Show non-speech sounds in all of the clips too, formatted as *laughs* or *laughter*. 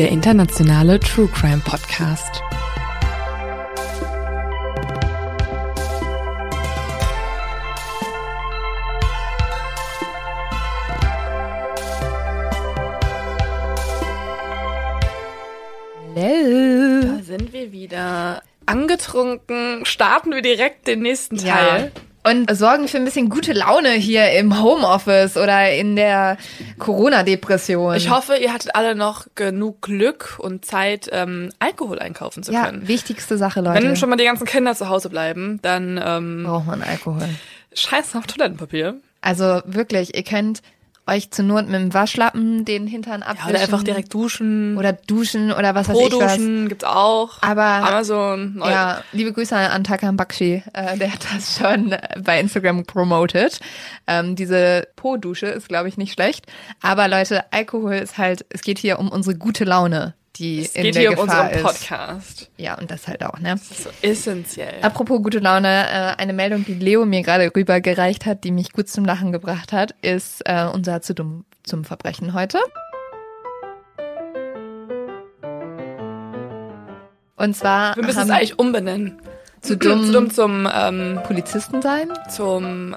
Der internationale True Crime Podcast. Hello. Da sind wir wieder angetrunken. Starten wir direkt den nächsten Ja. Und sorgen für ein bisschen gute Laune hier im Homeoffice oder in der Corona-Depression. Ich hoffe, ihr hattet alle noch genug Glück und Zeit, ähm, Alkohol einkaufen zu Ja, können. wichtigste Sache, Leute. Wenn schon mal die ganzen Kinder zu Hause bleiben, dann ähm, braucht man Alkohol. scheiß auf Toilettenpapier. Also wirklich, ihr könnt euch zur Not mit dem Waschlappen den Hintern Ja, abwischen. oder einfach direkt duschen. Oder duschen oder was weiß ich was. Pro-Duschen gibt's auch. Aber Amazon. neu- ja, liebe Grüße an Takan Bakshi, äh, der hat das schon bei Instagram promoted. Ähm, diese Po-Dusche ist, glaube ich, nicht schlecht. Aber Leute, Alkohol ist halt, es geht hier um unsere gute Laune, die Es in geht der hier um Gefahr unseren ist. Podcast. Ja, und das halt auch, ne? Das ist so essentiell. Apropos gute Laune, äh, eine Meldung, die Leo mir gerade rübergereicht hat, die mich gut zum Lachen gebracht hat, ist äh, unser zu dumm zum Verbrechen heute. Und zwar Wir müssen es eigentlich umbenennen. zu dumm, Zu dumm zum, ähm, Polizisten sein. zum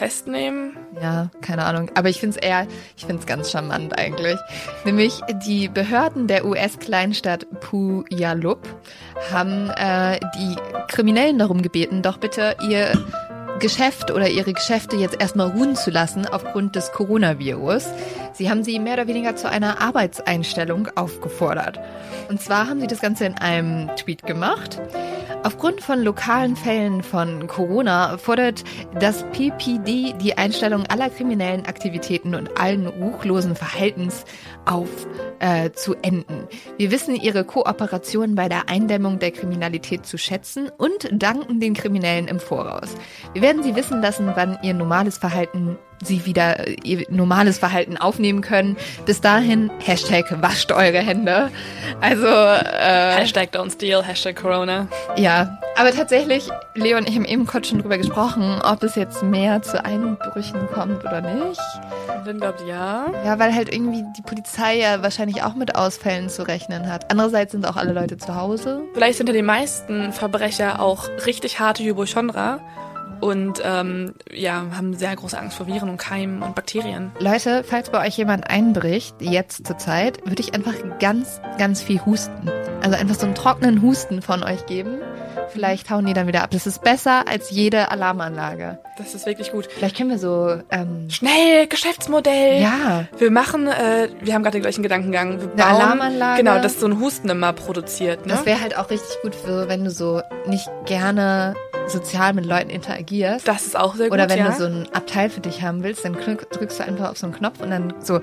Festnehmen. Ja, keine Ahnung. Aber ich finde es eher, ich finde es ganz charmant eigentlich. Nämlich die Behörden der US-Kleinstadt Puyallup haben äh, die Kriminellen darum gebeten, doch bitte ihr Geschäft oder ihre Geschäfte jetzt erstmal ruhen zu lassen aufgrund des Coronavirus. Sie haben sie mehr oder weniger zu einer Arbeitseinstellung aufgefordert. Und zwar haben sie das Ganze in einem Tweet gemacht. Aufgrund von lokalen Fällen von Corona fordert das PPD die Einstellung aller kriminellen Aktivitäten und allen ruchlosen Verhaltens auf äh, zu enden. Wir wissen ihre Kooperation bei der Eindämmung der Kriminalität zu schätzen und danken den Kriminellen im Voraus. Wir werden sie wissen lassen, wann ihr normales Verhalten sie wieder äh, ihr normales Verhalten aufnehmen können. Bis dahin Hashtag wascht eure Hände. Also äh, Hashtag don't steal, Hashtag Corona. ja, aber tatsächlich, Leo und ich haben eben kurz schon drüber gesprochen, ob es jetzt mehr zu Einbrüchen kommt oder nicht. Dann glaubt ja. Ja, weil halt irgendwie die Polizei ja wahrscheinlich auch mit Ausfällen zu rechnen hat. Andererseits sind auch alle Leute zu Hause. Vielleicht sind ja die meisten Verbrecher auch richtig harte Hypochondra und ähm, ja, haben sehr große Angst vor Viren und Keimen und Bakterien. Leute, falls bei euch jemand einbricht, jetzt zur Zeit, würde ich einfach ganz, ganz viel husten. Also einfach so einen trockenen Husten von euch geben. Vielleicht hauen die dann wieder ab. Das ist besser als jede Alarmanlage. Das ist wirklich gut. Vielleicht können wir so, ähm, Schnell, Geschäftsmodell. ja, Wir machen, äh, wir haben gerade den gleichen Gedankengang. Wir Eine bauen, Alarmanlage. Genau, das so ein Husten immer produziert. Ne? Das wäre halt auch richtig gut für, wenn du so nicht gerne sozial mit Leuten interagierst. das ist auch sehr gut. Oder wenn ja. du so ein Abteil für dich haben willst, dann drück- drückst du einfach auf so einen Knopf und dann so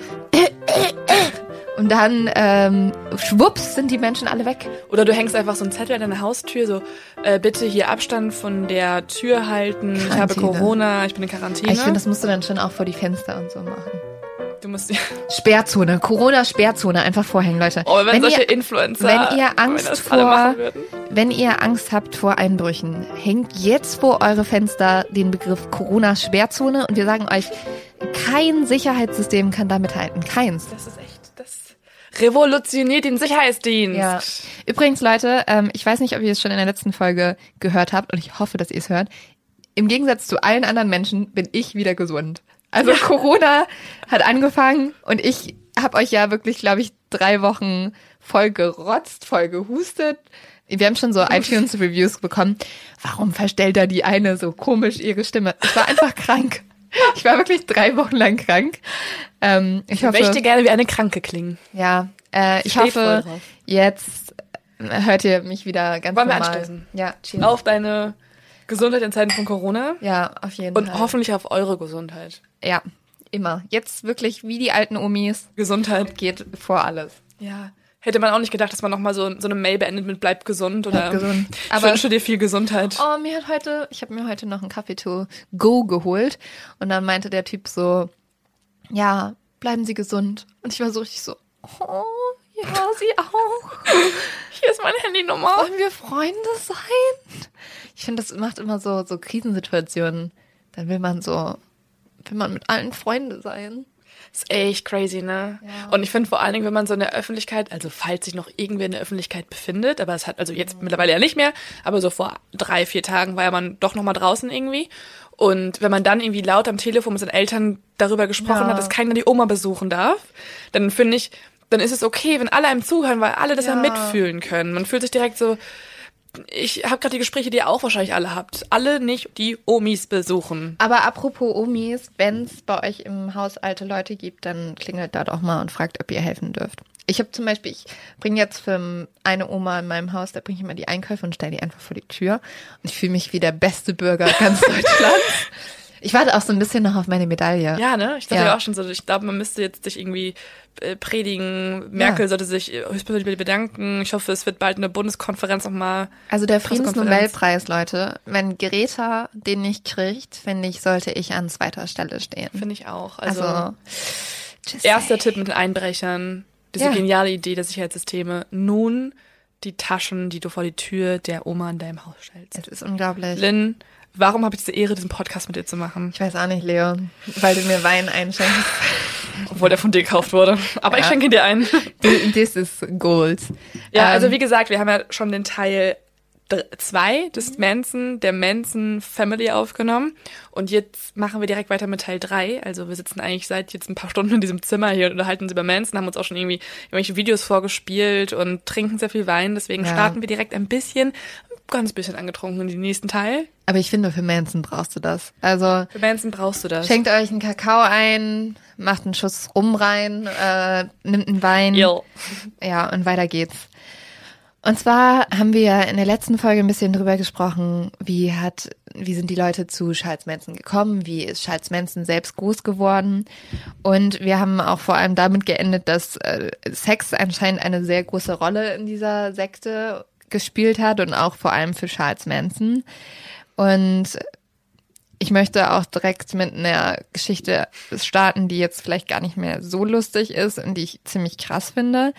und dann ähm, schwupps sind die Menschen alle weg. Oder du hängst einfach so einen Zettel an deiner Haustür, so äh, bitte hier Abstand von der Tür halten. Ich habe Quarantäne. Corona, ich bin in Quarantäne. Ich finde, das musst du dann schon auch vor die Fenster und so machen. Du musst *laughs* Sperrzone, Corona-Sperrzone, einfach vorhängen, Leute. Oh, wenn, solche ihr, Influencer, wenn ihr wenn Angst alle vor- wenn ihr Angst habt vor Einbrüchen, hängt jetzt vor eure Fenster den Begriff Corona-Sperrzone und wir sagen euch, kein Sicherheitssystem kann da mithalten. Keins. Das ist echt, das revolutioniert den Sicherheitsdienst. Ja. Übrigens, Leute, ähm, ich weiß nicht, ob ihr es schon in der letzten Folge gehört habt und ich hoffe, dass ihr es hört. Im Gegensatz zu allen anderen Menschen bin ich wieder gesund. Also Corona hat angefangen und ich habe euch ja wirklich, glaube ich, drei Wochen voll gerotzt, voll gehustet. Wir haben schon so *laughs* iTunes-Reviews bekommen. Warum verstellt da die eine so komisch ihre Stimme? Ich war einfach *laughs* krank. Ich war wirklich drei Wochen lang krank. Ähm, ich, Ich hoffe, möchte gerne wie eine Kranke klingen. ja, äh, ich Steht hoffe, jetzt hört ihr mich wieder ganz Wollen wir normal. anstoßen? Ja, cheers. Auf deine Gesundheit in Zeiten von Corona Ja, auf jeden und Fall. hoffentlich auf eure Gesundheit. Ja, immer. Jetzt wirklich wie die alten Omis Gesundheit. geht vor alles. Ja. Hätte man auch nicht gedacht, dass man nochmal so, so eine Mail beendet mit bleib gesund oder Bleib gesund. ich Aber- wünsche dir viel Gesundheit. Oh, mir hat heute, ich habe mir heute noch einen Kaffee to go geholt und dann meinte der Typ so, ja, bleiben Sie gesund. Und ich war so richtig so, oh, ja, Sie auch. *laughs* Hier ist meine Handynummer. Wollen wir Freunde sein? Ich finde, das macht immer so, so Krisensituationen. Dann will man so, will man mit allen Freunde sein. ist echt crazy, ne? Ja. Und ich finde vor allen Dingen, wenn man so in der Öffentlichkeit, also falls sich noch irgendwer in der Öffentlichkeit befindet, aber es hat also jetzt mittlerweile ja nicht mehr, aber so vor drei, vier Tagen war ja man doch noch mal draußen irgendwie. Und wenn man dann irgendwie laut am Telefon mit seinen Eltern darüber gesprochen Ja. hat, dass keiner die Oma besuchen darf, dann finde ich, dann ist es okay, wenn alle einem zuhören, weil alle das ja, Ja. mitfühlen können. Man fühlt sich direkt so, ich habe gerade die Gespräche, die ihr auch wahrscheinlich alle habt. Alle nicht die Omis besuchen. Aber apropos Omis, wenn es bei euch im Haus alte Leute gibt, dann klingelt da doch mal und fragt, ob ihr helfen dürft. Ich habe zum Beispiel, ich bringe jetzt für eine Oma in meinem Haus, da bringe ich immer die Einkäufe und stelle die einfach vor die Tür. Und ich fühle mich wie der beste Bürger ganz *laughs* Deutschlands. Ich warte auch so ein bisschen noch auf meine Medaille. Ja, ne? Ich dachte Ja. auch schon so, ich glaube, man müsste jetzt sich irgendwie äh, predigen. Merkel Ja. sollte sich höchstpersönlich bedanken. Ich hoffe, es wird bald eine Bundeskonferenz nochmal. Also der. Friedensnobelpreis, Leute, wenn Greta den nicht kriegt, finde ich, sollte ich an zweiter Stelle stehen. Finde ich auch. Also, Also, erster say. Tipp mit den Einbrechern. Diese Ja. geniale Idee der Sicherheitssysteme. Nun die Taschen, die du vor die Tür der Oma in deinem Haus stellst. Es ist unglaublich. Lynn, warum habe ich diese Ehre, diesen Podcast mit dir zu machen? Ich weiß auch nicht, Leo, weil du mir Wein einschenkst. Obwohl der von dir gekauft wurde. Aber ich Ja. schenke ihn dir ein. This is gold. Ja, Ähm, also wie gesagt, wir haben ja schon den Teil 2 des Manson, der Manson Family aufgenommen. Und jetzt machen wir direkt weiter mit Teil 3. Also wir sitzen eigentlich seit jetzt ein paar Stunden in diesem Zimmer hier und unterhalten uns über Manson, haben uns auch schon irgendwie irgendwelche Videos vorgespielt und trinken sehr viel Wein. Deswegen Ja. starten wir direkt ein bisschen, ganz bisschen angetrunken in den nächsten Teil. Aber ich finde, für Manson brauchst du das. Also Für Manson brauchst du das. schenkt euch einen Kakao ein, macht einen Schuss rum rein, äh, nimmt einen Wein. Yo. Ja, und weiter geht's. Und zwar haben wir ja in der letzten Folge ein bisschen drüber gesprochen, wie hat, wie sind die Leute zu Charles Manson gekommen, wie ist Charles Manson selbst groß geworden. Und wir haben auch vor allem damit geendet, dass äh, Sex anscheinend eine sehr große Rolle in dieser Sekte gespielt hat und auch vor allem für Charles Manson. Und ich möchte auch direkt mit einer Geschichte starten, die jetzt vielleicht gar nicht mehr so lustig ist und die ich ziemlich krass finde.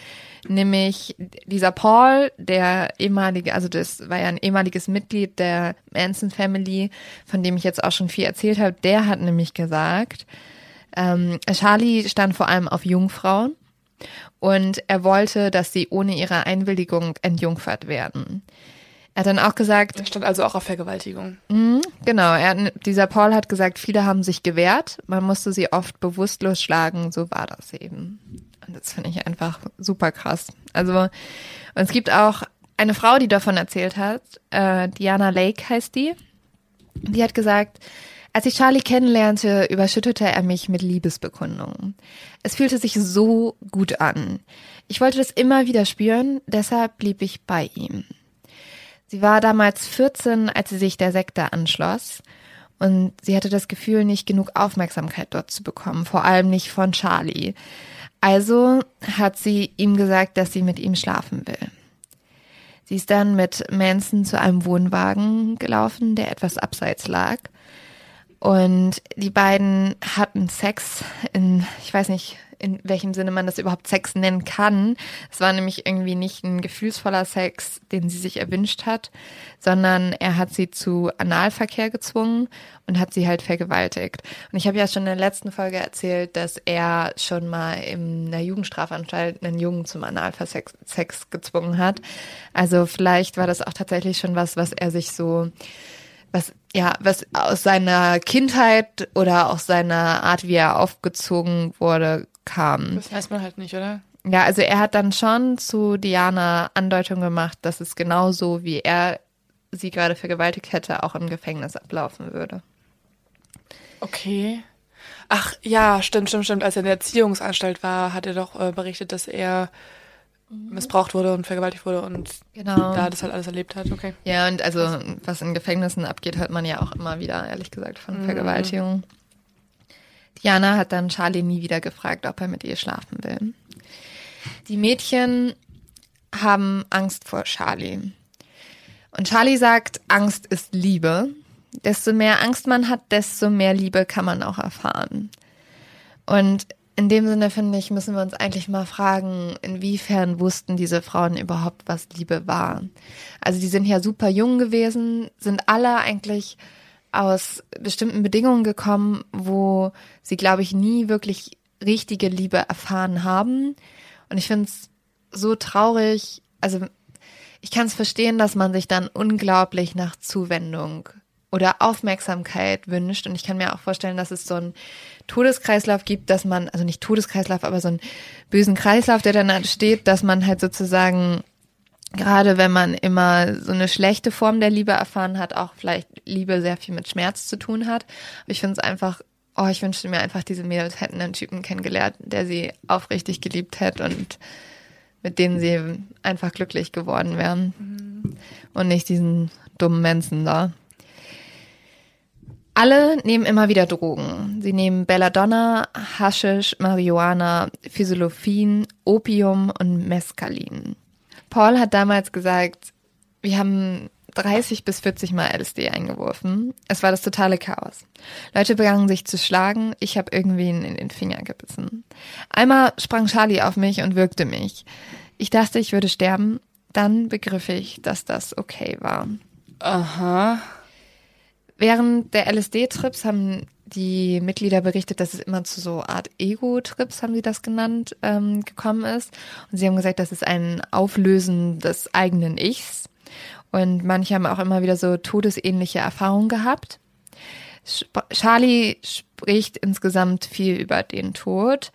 Nämlich dieser Paul, der ehemalige, also das war ja ein ehemaliges Mitglied der Manson Family, von dem ich jetzt auch schon viel erzählt habe, der hat nämlich gesagt, ähm, Charlie stand vor allem auf Jungfrauen und er wollte, dass sie ohne ihre Einwilligung entjungfert werden. Er hat dann auch gesagt, Er stand also auch auf Vergewaltigung. Mhm, Genau, er, dieser Paul hat gesagt, viele haben sich gewehrt, man musste sie oft bewusstlos schlagen, so war das eben. Und das finde ich einfach super krass. Also, und es gibt auch eine Frau, die davon erzählt hat, äh, Diana Lake heißt die, die hat gesagt, als ich Charlie kennenlernte, überschüttete er mich mit Liebesbekundungen. Es fühlte sich so gut an. Ich wollte das immer wieder spüren, deshalb blieb ich bei ihm. Sie war damals 14, als sie sich der Sekte anschloss. Und sie hatte das Gefühl, nicht genug Aufmerksamkeit dort zu bekommen, vor allem nicht von Charlie. Also hat sie ihm gesagt, dass sie mit ihm schlafen will. Sie ist dann mit Manson zu einem Wohnwagen gelaufen, der etwas abseits lag. Und die beiden hatten Sex in, ich weiß nicht, in welchem Sinne man das überhaupt Sex nennen kann. Es war nämlich irgendwie nicht ein gefühlsvoller Sex, den sie sich erwünscht hat, sondern er hat sie zu Analverkehr gezwungen und hat sie halt vergewaltigt. Und ich habe ja schon in der letzten Folge erzählt, dass er schon mal in der Jugendstrafanstalt einen Jungen zum Analversex Sex gezwungen hat. Also vielleicht war das auch tatsächlich schon was, was er sich so was, ja, was aus seiner Kindheit oder aus seiner Art, wie er aufgezogen wurde, kam. Das weiß man halt nicht, oder? Ja, also er hat dann schon zu Diana Andeutung gemacht, dass es genauso wie er sie gerade vergewaltigt hätte, auch im Gefängnis ablaufen würde. Okay. Ach ja, stimmt, stimmt, stimmt. Als er in der Erziehungsanstalt war, hat er doch äh, berichtet, dass er missbraucht wurde und vergewaltigt wurde und Genau. da das halt alles erlebt hat. Okay. Ja, und also was in Gefängnissen abgeht, hört man ja auch immer wieder, ehrlich gesagt, von Vergewaltigung. Diana hat dann Charlie nie wieder gefragt, ob er mit ihr schlafen will. Die Mädchen haben Angst vor Charlie. Und Charlie sagt, Angst ist Liebe. Desto mehr Angst man hat, desto mehr Liebe kann man auch erfahren. Und in dem Sinne finde ich, müssen wir uns eigentlich mal fragen, inwiefern wussten diese Frauen überhaupt, was Liebe war. Also die sind ja super jung gewesen, sind alle eigentlich aus bestimmten Bedingungen gekommen, wo sie, glaube ich, nie wirklich richtige Liebe erfahren haben. Und ich finde es so traurig. Also ich kann es verstehen, dass man sich dann unglaublich nach Zuwendung oder Aufmerksamkeit wünscht. Und ich kann mir auch vorstellen, dass es so einen Todeskreislauf gibt, dass man, also nicht Todeskreislauf, aber so einen bösen Kreislauf, der dann entsteht, dass man halt sozusagen, gerade wenn man immer so eine schlechte Form der Liebe erfahren hat, auch vielleicht Liebe sehr viel mit Schmerz zu tun hat. Aber ich finde es einfach, oh, ich wünschte mir einfach, diese Mädels hätten einen Typen kennengelernt, der sie aufrichtig geliebt hätte und mit dem sie einfach glücklich geworden wären. Und nicht diesen dummen Menschen da. Alle nehmen immer wieder Drogen. Sie nehmen Belladonna, Haschisch, Marihuana, Physiolophin, Opium und Mescalin. Paul hat damals gesagt, wir haben 30 bis 40 Mal LSD eingeworfen. Es war das totale Chaos. Leute begannen sich zu schlagen. Ich habe irgendwen in den Finger gebissen. Einmal sprang Charlie auf mich und würgte mich. Ich dachte, ich würde sterben. Dann begriff ich, dass das okay war. Aha. Während der LSD-Trips haben die Mitglieder berichtet, dass es immer zu so Art Ego-Trips, haben sie das genannt, ähm, gekommen ist. Und sie haben gesagt, das ist ein Auflösen des eigenen Ichs. Und manche haben auch immer wieder so todesähnliche Erfahrungen gehabt. Charlie spricht insgesamt viel über den Tod.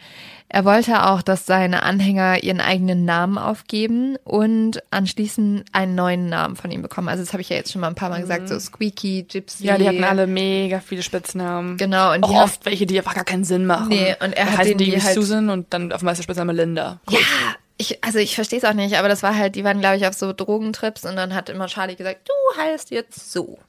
Er wollte auch, dass seine Anhänger ihren eigenen Namen aufgeben und anschließend einen neuen Namen von ihm bekommen. Also das habe ich ja jetzt schon mal ein paar Mal gesagt, so Squeaky, Gypsy. Ja, die hatten alle mega viele Spitznamen. Genau, und Auch die haben- oft welche, die einfach gar keinen Sinn machen. Nee, und er Da hat heißen denen die halt- Susan und dann auf dem meisten Spitzname Linda. Ja, ich, also ich verstehe es auch nicht, aber das war halt, die waren, glaube ich, auf so Drogentrips und dann hat immer Charlie gesagt, du heißt jetzt so. *laughs*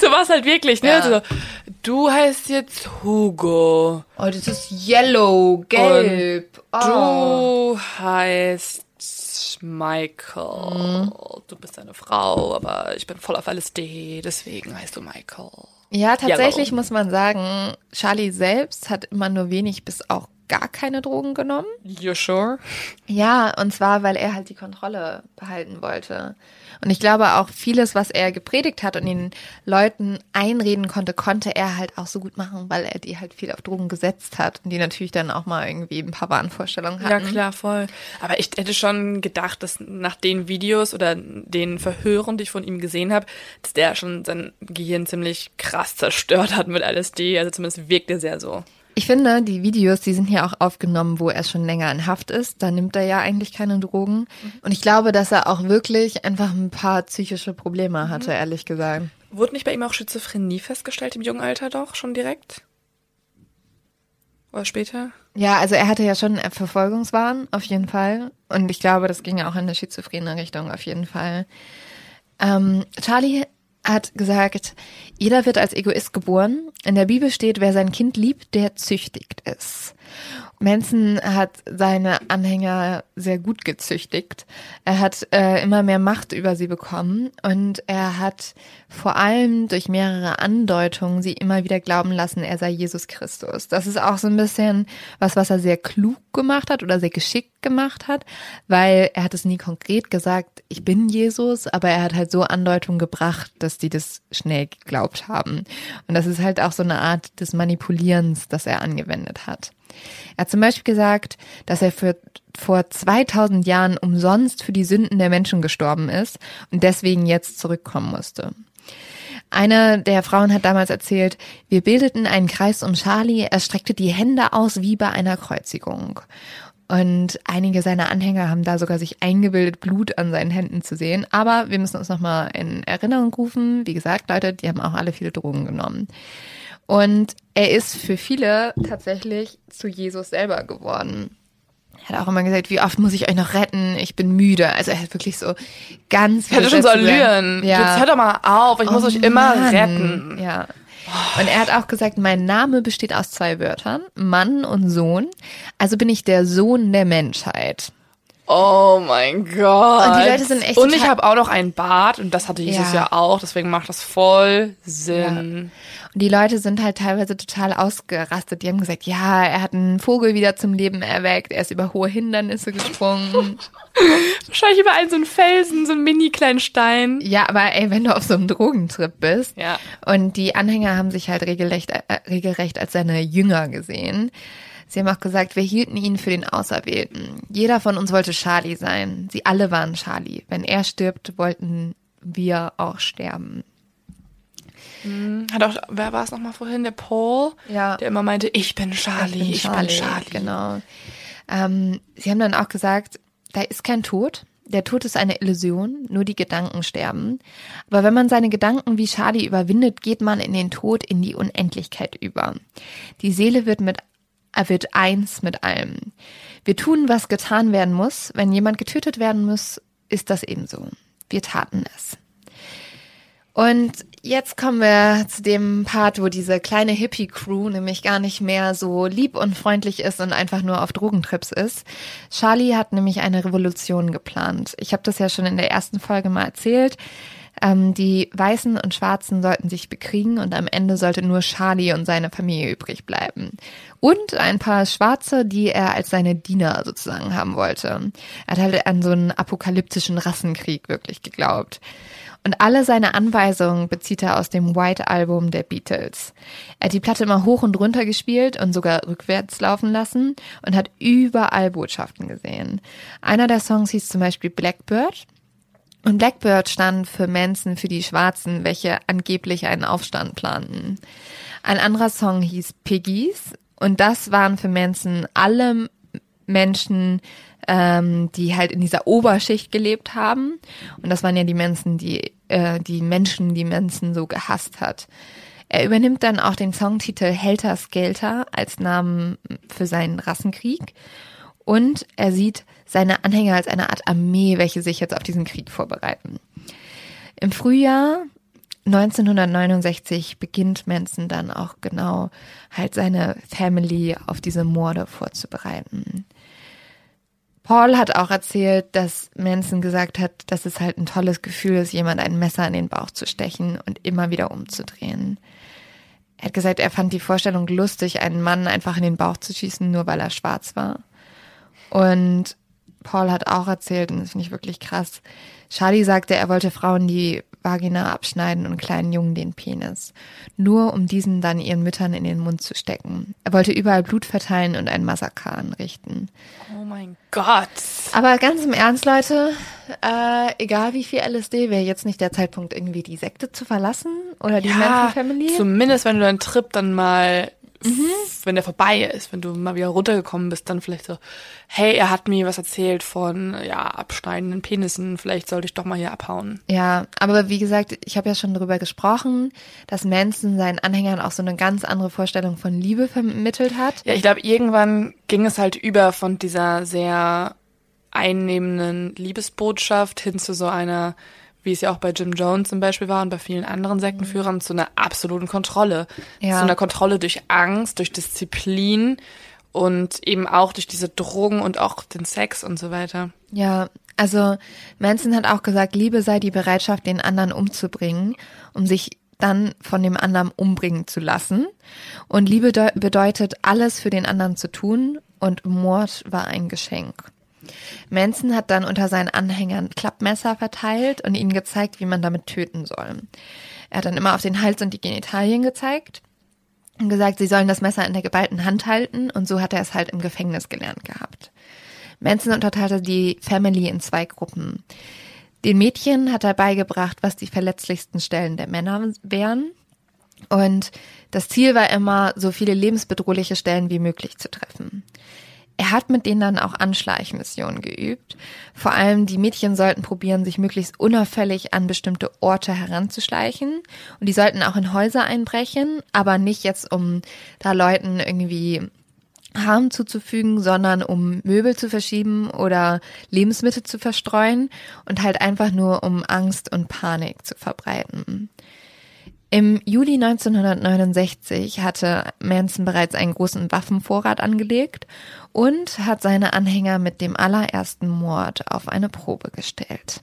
So war es halt wirklich, ne? Ja. So, du heißt jetzt Hugo. Oh, das ist yellow, gelb. oh. Du heißt Michael. Du bist eine Frau, aber ich bin voll auf LSD, deswegen heißt du Michael. Ja, tatsächlich Yellow. muss man sagen, Charlie selbst hat immer nur wenig bis auch gar keine Drogen genommen. You sure? Ja, und zwar, weil er halt die Kontrolle behalten wollte. Und ich glaube auch vieles, was er gepredigt hat und den Leuten einreden konnte, konnte er halt auch so gut machen, weil er die halt viel auf Drogen gesetzt hat und die natürlich dann auch mal irgendwie ein paar Wahnvorstellungen hatten. Ja, klar, voll. Aber ich hätte schon gedacht, dass nach den Videos oder den Verhören, die ich von ihm gesehen habe, dass der schon sein Gehirn ziemlich krass zerstört hat mit LSD. Also zumindest wirkt er sehr so. Ich finde, die Videos, die sind hier auch aufgenommen, wo er schon länger in Haft ist. Da nimmt er ja eigentlich keine Drogen. Und ich glaube, dass er auch wirklich einfach ein paar psychische Probleme hatte, ehrlich gesagt. Wurde nicht bei ihm auch Schizophrenie festgestellt im jungen Alter doch, schon direkt? Oder später? Ja, also er hatte ja schon einen Verfolgungswahn, auf jeden Fall. Und ich glaube, das ging ja auch in eine schizophrene Richtung, auf jeden Fall. Ähm, Charlie hat gesagt, jeder wird als Egoist geboren. In der Bibel steht, wer sein Kind liebt, der züchtigt es. Manson hat seine Anhänger sehr gut gezüchtigt. Er hat äh, immer mehr Macht über sie bekommen und er hat vor allem durch mehrere Andeutungen sie immer wieder glauben lassen, er sei Jesus Christus. Das ist auch so ein bisschen was, was er sehr klug gemacht hat oder sehr geschickt gemacht hat, weil er hat es nie konkret gesagt, ich bin Jesus, aber er hat halt so Andeutungen gebracht, dass die das schnell geglaubt haben. Und das ist halt auch so eine Art des Manipulierens, das er angewendet hat. Er hat zum Beispiel gesagt, dass er für, vor 2000 Jahren umsonst für die Sünden der Menschen gestorben ist und deswegen jetzt zurückkommen musste. Eine der Frauen hat damals erzählt, wir bildeten einen Kreis um Charlie, er streckte die Hände aus wie bei einer Kreuzigung. Und einige seiner Anhänger haben da sogar sich eingebildet, Blut an seinen Händen zu sehen. Aber wir müssen uns nochmal in Erinnerung rufen. Wie gesagt, Leute, die haben auch alle viele Drogen genommen. Und er ist für viele tatsächlich zu Jesus selber geworden. Er hat auch immer gesagt, wie oft muss ich euch noch retten? Ich bin müde. Also er hat wirklich so ganz viel. Er hatte schon so Allüren. Ja. Jetzt hört doch mal auf, ich oh muss euch immer Mann. retten. Ja. Und er hat auch gesagt, mein Name besteht aus zwei Wörtern, Mann und Sohn. Also bin ich der Sohn der Menschheit. Oh mein Gott. Und die Leute sind echt. Und ich habe auch noch einen Bart und das hatte Jesus ja, ja auch, deswegen macht das voll Sinn. Ja. Und die Leute sind halt teilweise total ausgerastet. Die haben gesagt, ja, er hat einen Vogel wieder zum Leben erweckt, er ist über hohe Hindernisse gesprungen. *laughs* Wahrscheinlich über einen so einen Felsen, so einen mini kleinen Stein. Ja, aber ey, wenn du auf so einem Drogentrip bist ja. und die Anhänger haben sich halt regelrecht, äh, regelrecht als seine Jünger gesehen. Sie haben auch gesagt, wir hielten ihn für den Auserwählten. Jeder von uns wollte Charlie sein. Sie alle waren Charlie. Wenn er stirbt, wollten wir auch sterben. Mhm. Hat auch, wer war es nochmal vorhin? Der Paul, ja. der immer meinte, ich bin Charlie, ich bin Charlie. Ich bin Charlie. Genau. Ähm, sie haben dann auch gesagt, da ist kein Tod. Der Tod ist eine Illusion, nur die Gedanken sterben. Aber wenn man seine Gedanken wie Charlie überwindet, geht man in den Tod, in die Unendlichkeit über. Die Seele wird mit er wird eins mit allem. Wir tun, was getan werden muss. Wenn jemand getötet werden muss, ist das ebenso. Wir taten es. Und jetzt kommen wir zu dem Part, wo diese kleine Hippie-Crew nämlich gar nicht mehr so lieb und freundlich ist und einfach nur auf Drogentrips ist. Charlie hat nämlich eine Revolution geplant. Ich habe das ja schon in der ersten Folge mal erzählt. Ähm, die Weißen und Schwarzen sollten sich bekriegen und am Ende sollte nur Charlie und seine Familie übrig bleiben. Und ein paar Schwarze, die er als seine Diener sozusagen haben wollte. Er hat halt an so einen apokalyptischen Rassenkrieg wirklich geglaubt. Und alle seine Anweisungen bezieht er aus dem White Album der Beatles. Er hat die Platte immer hoch und runter gespielt und sogar rückwärts laufen lassen und hat überall Botschaften gesehen. Einer der Songs hieß zum Beispiel Blackbird und Blackbird stand für Manson, für die Schwarzen, welche angeblich einen Aufstand planten. Ein anderer Song hieß Piggies und das waren für Manson alle Menschen, ähm, die halt in dieser Oberschicht gelebt haben. Und das waren ja die Menschen, die, äh, die Menschen, die Manson so gehasst hat. Er übernimmt dann auch den Songtitel Helter Skelter als Namen für seinen Rassenkrieg. Und er sieht seine Anhänger als eine Art Armee, welche sich jetzt auf diesen Krieg vorbereiten. Im Frühjahr 1969 beginnt Manson dann auch genau halt seine Family auf diese Morde vorzubereiten. Paul hat auch erzählt, dass Manson gesagt hat, dass es halt ein tolles Gefühl ist, jemand ein Messer in den Bauch zu stechen und immer wieder umzudrehen. Er hat gesagt, er fand die Vorstellung lustig, einen Mann einfach in den Bauch zu schießen, nur weil er schwarz war. Und Paul hat auch erzählt, und das finde ich wirklich krass, Charlie sagte, er wollte Frauen die Vagina abschneiden und kleinen Jungen den Penis. Nur um diesen dann ihren Müttern in den Mund zu stecken. Er wollte überall Blut verteilen und ein Massaker anrichten. Oh mein Gott. Aber ganz im Ernst, Leute, äh, egal wie viel LSD, wäre jetzt nicht der Zeitpunkt, irgendwie die Sekte zu verlassen oder die ja, Manson Family? Zumindest wenn du deinen Trip dann mal mhm. wenn der vorbei ist, wenn du mal wieder runtergekommen bist, dann vielleicht so, hey, er hat mir was erzählt von, ja, abschneidenden Penissen, vielleicht sollte ich doch mal hier abhauen. Ja, aber wie gesagt, ich habe ja schon darüber gesprochen, dass Manson seinen Anhängern auch so eine ganz andere Vorstellung von Liebe vermittelt hat. Ja, ich glaube, irgendwann ging es halt über von dieser sehr einnehmenden Liebesbotschaft hin zu so einer wie es ja auch bei Jim Jones zum Beispiel war und bei vielen anderen Sektenführern, zu einer absoluten Kontrolle. Ja. Zu einer Kontrolle durch Angst, durch Disziplin und eben auch durch diese Drogen und auch den Sex und so weiter. Ja, also Manson hat auch gesagt, Liebe sei die Bereitschaft, den anderen umzubringen, um sich dann von dem anderen umbringen zu lassen. Und Liebe bedeutet, alles für den anderen zu tun und Mord war ein Geschenk. Manson hat dann unter seinen Anhängern Klappmesser verteilt und ihnen gezeigt, wie man damit töten soll. Er hat dann immer auf den Hals und die Genitalien gezeigt und gesagt, sie sollen das Messer in der geballten Hand halten und so hat er es halt im Gefängnis gelernt gehabt. Manson unterteilte die Family in zwei Gruppen. Den Mädchen hat er beigebracht, was die verletzlichsten Stellen der Männer wären. Und das Ziel war immer, so viele lebensbedrohliche Stellen wie möglich zu treffen. Er hat mit denen dann auch Anschleichmissionen geübt. Vor allem die Mädchen sollten probieren, sich möglichst unauffällig an bestimmte Orte heranzuschleichen. Und die sollten auch in Häuser einbrechen, aber nicht jetzt, um da Leuten irgendwie Harm zuzufügen, sondern um Möbel zu verschieben oder Lebensmittel zu verstreuen und halt einfach nur um Angst und Panik zu verbreiten. Im Juli 1969 hatte Manson bereits einen großen Waffenvorrat angelegt und hat seine Anhänger mit dem allerersten Mord auf eine Probe gestellt.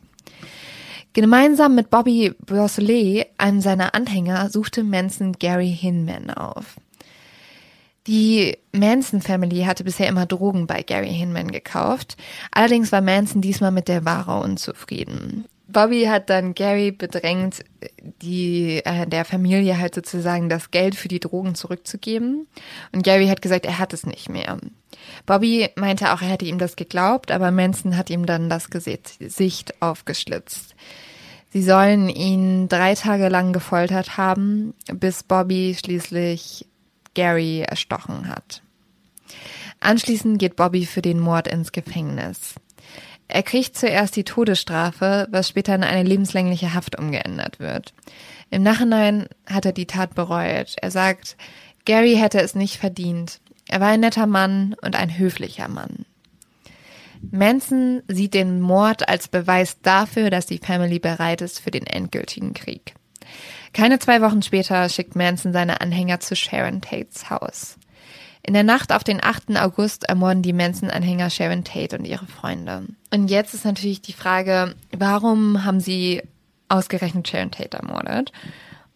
Gemeinsam mit Bobby Beausoleil, einem seiner Anhänger, suchte Manson Gary Hinman auf. Die Manson Family hatte bisher immer Drogen bei Gary Hinman gekauft. Allerdings war Manson diesmal mit der Ware unzufrieden. Bobby hat dann Gary bedrängt, die äh, der Familie halt sozusagen das Geld für die Drogen zurückzugeben. Und Gary hat gesagt, er hat es nicht mehr. Bobby meinte auch, er hätte ihm das geglaubt, aber Manson hat ihm dann das Gesicht aufgeschlitzt. Sie sollen ihn drei Tage lang gefoltert haben, bis Bobby schließlich Gary erstochen hat. Anschließend geht Bobby für den Mord ins Gefängnis. Er kriegt zuerst die Todesstrafe, was später in eine lebenslängliche Haft umgeändert wird. Im Nachhinein hat er die Tat bereut. Er sagt, Gary hätte es nicht verdient. Er war ein netter Mann und ein höflicher Mann. Manson sieht den Mord als Beweis dafür, dass die Family bereit ist für den endgültigen Krieg. Keine zwei Wochen später schickt Manson seine Anhänger zu Sharon Tates Haus. In der Nacht auf den 8. August ermorden die Manson-Anhänger Sharon Tate und ihre Freunde. Und jetzt ist natürlich die Frage, warum haben sie ausgerechnet Sharon Tate ermordet?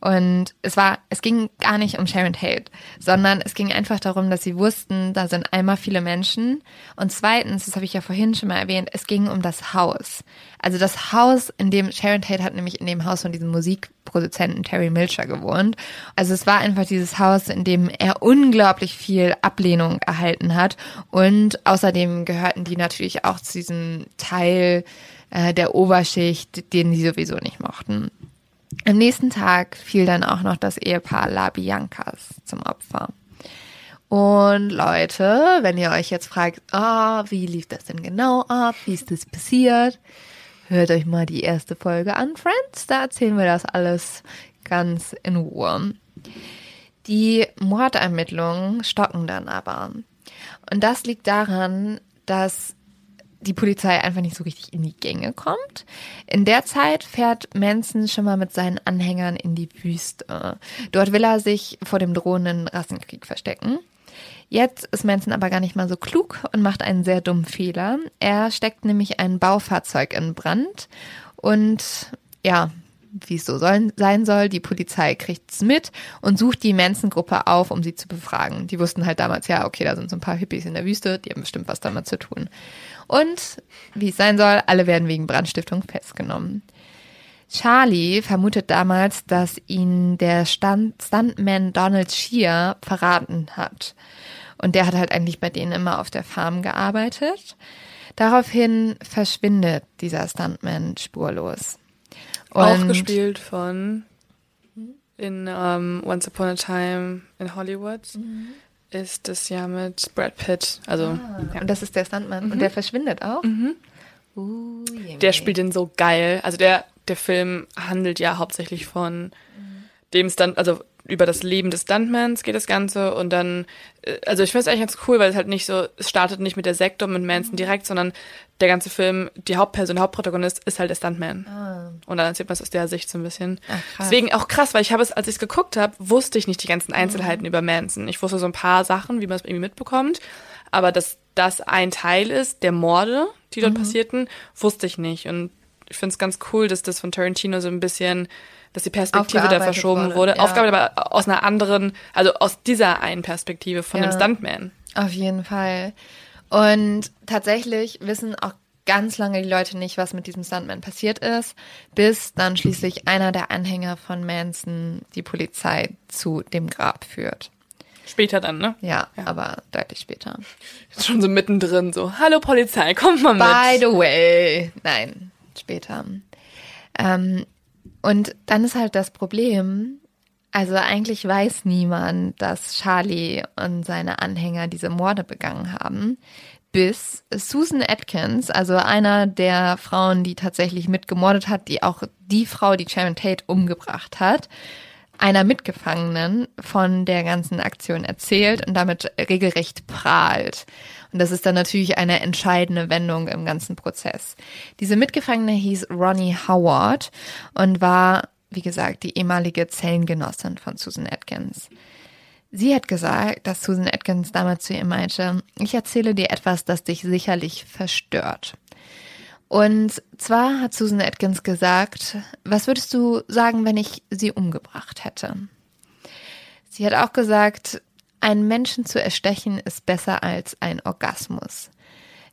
Und es war, es ging gar nicht um Sharon Tate, sondern es ging einfach darum, dass sie wussten, da sind einmal viele Menschen und zweitens, das habe ich ja vorhin schon mal erwähnt, es ging um das Haus. Also das Haus, in dem Sharon Tate hat nämlich in dem Haus von diesem Musikproduzenten Terry Milcher gewohnt. Also es war einfach dieses Haus, in dem er unglaublich viel Ablehnung erhalten hat und außerdem gehörten die natürlich auch zu diesem Teil äh, der Oberschicht, den sie sowieso nicht mochten. Am nächsten Tag fiel dann auch noch das Ehepaar La Biancas zum Opfer. Und Leute, wenn ihr euch jetzt fragt, oh, wie lief das denn genau ab? Wie ist das passiert? Hört euch mal die erste Folge an, Friends. Da erzählen wir das alles ganz in Ruhe. Die Mordermittlungen stocken dann aber. Und das liegt daran, dass die Polizei einfach nicht so richtig in die Gänge kommt. In der Zeit fährt Manson schon mal mit seinen Anhängern in die Wüste. Dort will er sich vor dem drohenden Rassenkrieg verstecken. Jetzt ist Manson aber gar nicht mal so klug und macht einen sehr dummen Fehler. Er steckt nämlich ein Baufahrzeug in Brand und ja, wie es so soll, sein soll. Die Polizei kriegt es mit und sucht die Manson-Gruppe auf, um sie zu befragen. Die wussten halt damals, ja, okay, da sind so ein paar Hippies in der Wüste, die haben bestimmt was damit zu tun. Und wie es sein soll, alle werden wegen Brandstiftung festgenommen. Charlie vermutet damals, dass ihn der Stuntman Donald Shear verraten hat. Und der hat halt eigentlich bei denen immer auf der Farm gearbeitet. Daraufhin verschwindet dieser Stuntman spurlos. Auch gespielt von in um, ähm, Once Upon a Time in Hollywood. Mhm ist das ja mit Brad Pitt. Also, ah, ja. Und das ist der Stuntman. Mhm. Und der verschwindet auch? Mhm. Uh, der spielt den so geil. Also der, der Film handelt ja hauptsächlich von mhm. dem Stunt, also über das Leben des Stuntmans geht das Ganze und dann, äh, also ich finde es eigentlich ganz cool, weil es halt nicht so, es startet nicht mit der Sektor, mit Manson mhm. direkt, sondern der ganze Film, die Hauptperson, der Hauptprotagonist ist halt der Stuntman. Ah. Und dann erzählt man es aus der Sicht so ein bisschen. Ach, Deswegen auch krass, weil ich habe es, als ich es geguckt habe, wusste ich nicht die ganzen Einzelheiten mhm. über Manson. Ich wusste so ein paar Sachen, wie man es irgendwie mitbekommt, aber dass das ein Teil ist der Morde, die dort mhm. passierten, wusste ich nicht. Und ich finde es ganz cool, dass das von Tarantino so ein bisschen dass die Perspektive da verschoben wurde. wurde. Ja. Aufgabe aber aus einer anderen, also aus dieser einen Perspektive von ja. dem Stuntman. Auf jeden Fall. Und tatsächlich wissen auch ganz lange die Leute nicht, was mit diesem Stuntman passiert ist, bis dann schließlich einer der Anhänger von Manson die Polizei zu dem Grab führt. Später dann, ne? Ja, ja. aber deutlich später. Jetzt schon so mittendrin, so, hallo Polizei, kommt mal mit. By the way. Nein, später. Ähm, und dann ist halt das Problem, also eigentlich weiß niemand, dass Charlie und seine Anhänger diese Morde begangen haben, bis Susan Atkins, also einer der Frauen, die tatsächlich mitgemordet hat, die auch die Frau, die Sharon Tate umgebracht hat, einer Mitgefangenen von der ganzen Aktion erzählt und damit regelrecht prahlt. Und das ist dann natürlich eine entscheidende Wendung im ganzen Prozess. Diese Mitgefangene hieß Ronnie Howard und war, wie gesagt, die ehemalige Zellengenossin von Susan Atkins. Sie hat gesagt, dass Susan Atkins damals zu ihr meinte, ich erzähle dir etwas, das dich sicherlich verstört. Und zwar hat Susan Atkins gesagt, was würdest du sagen, wenn ich sie umgebracht hätte? Sie hat auch gesagt, einen Menschen zu erstechen ist besser als ein Orgasmus.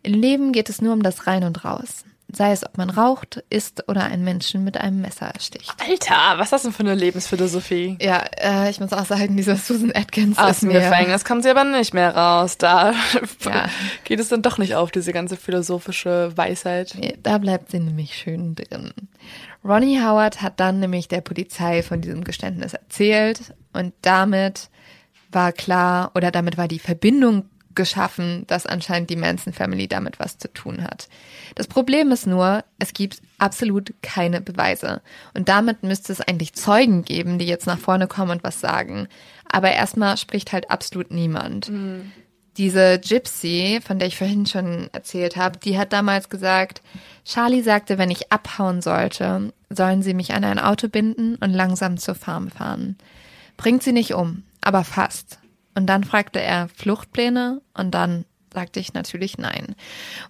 Im Leben geht es nur um das Rein und Raus sei es ob man raucht, isst oder einen Menschen mit einem Messer ersticht. Alter, was ist das denn für eine Lebensphilosophie? Ja, äh, ich muss auch sagen, dieser Susan Atkins Aus ist dem. Gefängnis kommt sie aber nicht mehr raus. Da ja. *laughs* geht es dann doch nicht auf, diese ganze philosophische Weisheit. Da bleibt sie nämlich schön drin. Ronnie Howard hat dann nämlich der Polizei von diesem Geständnis erzählt und damit war klar oder damit war die Verbindung geschaffen, dass anscheinend die Manson Family damit was zu tun hat. Das Problem ist nur, es gibt absolut keine Beweise. Und damit müsste es eigentlich Zeugen geben, die jetzt nach vorne kommen und was sagen. Aber erstmal spricht halt absolut niemand. Mhm. Diese Gypsy, von der ich vorhin schon erzählt habe, die hat damals gesagt, Charlie sagte, wenn ich abhauen sollte, sollen sie mich an ein Auto binden und langsam zur Farm fahren. Bringt sie nicht um, aber fast. Und dann fragte er Fluchtpläne und dann sagte ich natürlich nein.